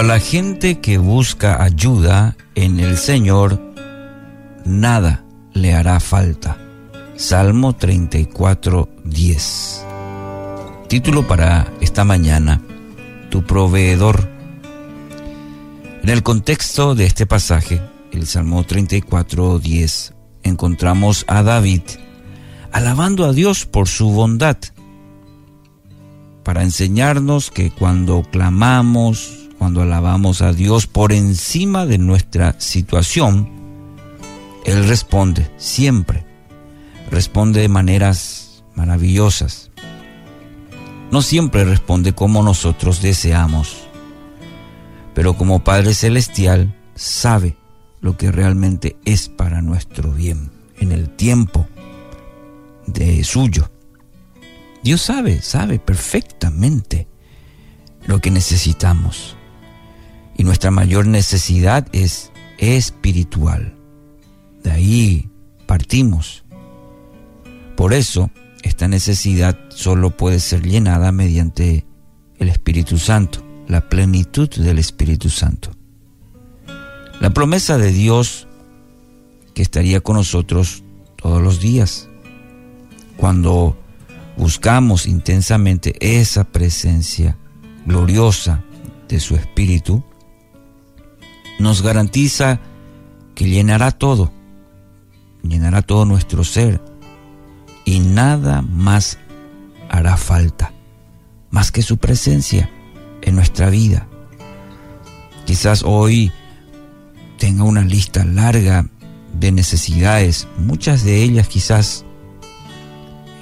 a la gente que busca ayuda en el Señor, nada le hará falta. Salmo 34, 10. Título para esta mañana, Tu proveedor. En el contexto de este pasaje, el Salmo 34, 10, encontramos a David alabando a Dios por su bondad, para enseñarnos que cuando clamamos, cuando alabamos a Dios por encima de nuestra situación, Él responde siempre, responde de maneras maravillosas. No siempre responde como nosotros deseamos, pero como Padre Celestial sabe lo que realmente es para nuestro bien en el tiempo de suyo. Dios sabe, sabe perfectamente lo que necesitamos. Y nuestra mayor necesidad es espiritual. De ahí partimos. Por eso, esta necesidad solo puede ser llenada mediante el Espíritu Santo, la plenitud del Espíritu Santo. La promesa de Dios que estaría con nosotros todos los días. Cuando buscamos intensamente esa presencia gloriosa de su Espíritu, nos garantiza que llenará todo, llenará todo nuestro ser y nada más hará falta, más que su presencia en nuestra vida. Quizás hoy tenga una lista larga de necesidades, muchas de ellas quizás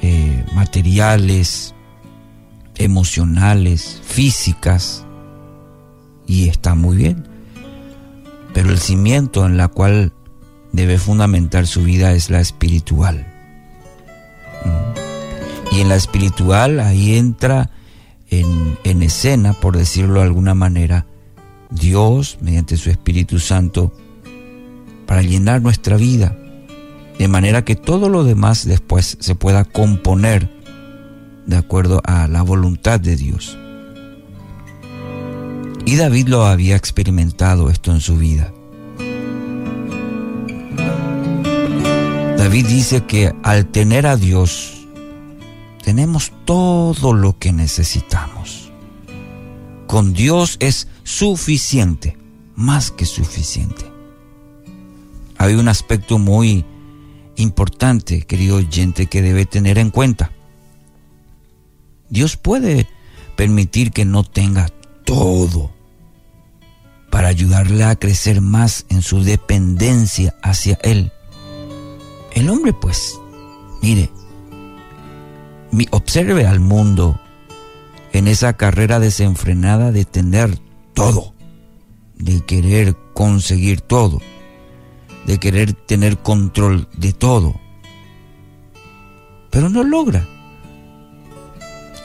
eh, materiales, emocionales, físicas, y está muy bien. Pero el cimiento en la cual debe fundamentar su vida es la espiritual. Mm. Y en la espiritual ahí entra en, en escena, por decirlo de alguna manera, Dios, mediante su Espíritu Santo, para llenar nuestra vida, de manera que todo lo demás después se pueda componer de acuerdo a la voluntad de Dios. Y David lo había experimentado esto en su vida. David dice que al tener a Dios, tenemos todo lo que necesitamos. Con Dios es suficiente, más que suficiente. Hay un aspecto muy importante, querido oyente, que debe tener en cuenta. Dios puede permitir que no tenga todo para ayudarle a crecer más en su dependencia hacia Él. El hombre, pues, mire, observe al mundo en esa carrera desenfrenada de tener todo, de querer conseguir todo, de querer tener control de todo, pero no logra.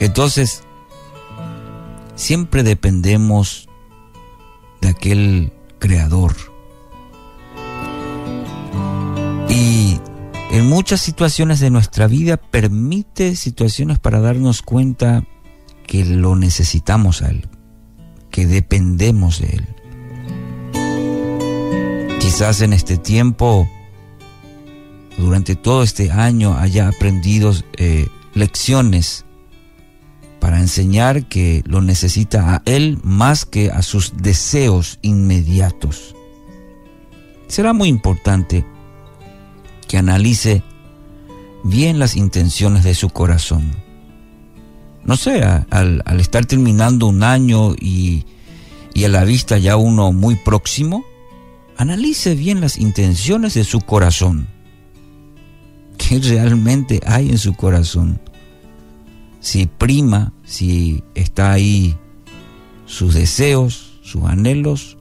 Entonces, siempre dependemos de aquel creador. Y en muchas situaciones de nuestra vida permite situaciones para darnos cuenta que lo necesitamos a Él, que dependemos de Él. Quizás en este tiempo, durante todo este año, haya aprendido eh, lecciones para enseñar que lo necesita a Él más que a sus deseos inmediatos. Será muy importante que analice bien las intenciones de su corazón. No sé, al, estar terminando un año y, y a la vista ya uno muy próximo, analice bien las intenciones de su corazón. ¿Qué realmente hay en su corazón? Si prima, si está ahí sus deseos, sus anhelos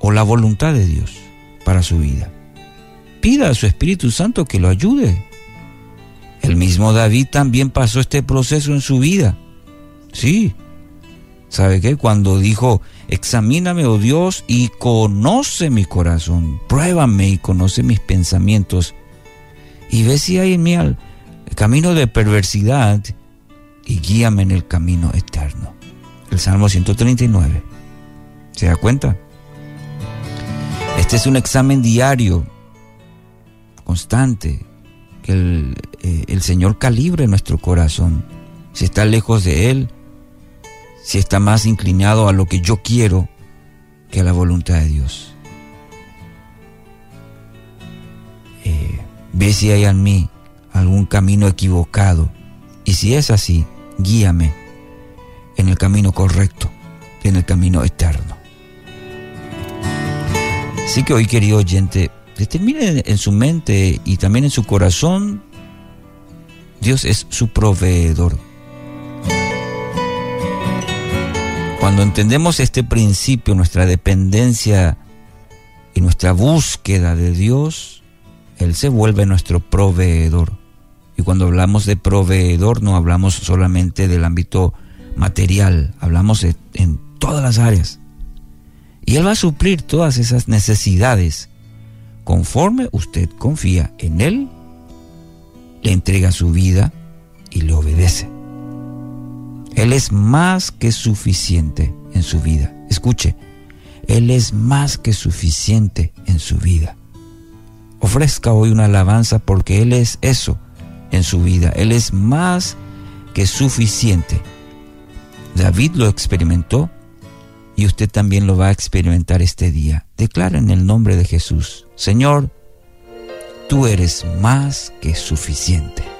o la voluntad de Dios para su vida pida a su Espíritu Santo que lo ayude. El mismo David también pasó este proceso en su vida. Sí. ¿Sabe qué? Cuando dijo, examíname, oh Dios, y conoce mi corazón, pruébame y conoce mis pensamientos, y ve si hay en mí el camino de perversidad, y guíame en el camino eterno. El Salmo 139. ¿Se da cuenta? Este es un examen diario, constante, que el, eh, el Señor calibre nuestro corazón. Si está lejos de Él, si está más inclinado a lo que yo quiero que a la voluntad de Dios. Eh, ve si hay en mí algún camino equivocado y si es así, guíame en el camino correcto, en el camino eterno. Así que hoy, querido oyente, determine en su mente y también en su corazón, Dios es su proveedor. Cuando entendemos este principio, nuestra dependencia y nuestra búsqueda de Dios, Él se vuelve nuestro proveedor. Y cuando hablamos de proveedor no hablamos solamente del ámbito material, hablamos en todas las áreas. Y Él va a suplir todas esas necesidades conforme usted confía en Él, le entrega su vida y le obedece. Él es más que suficiente en su vida. Escuche, Él es más que suficiente en su vida. Ofrezca hoy una alabanza porque Él es eso en su vida. Él es más que suficiente. David lo experimentó y usted también lo va a experimentar este día. Declara en el nombre de Jesús, Señor, tú eres más que suficiente.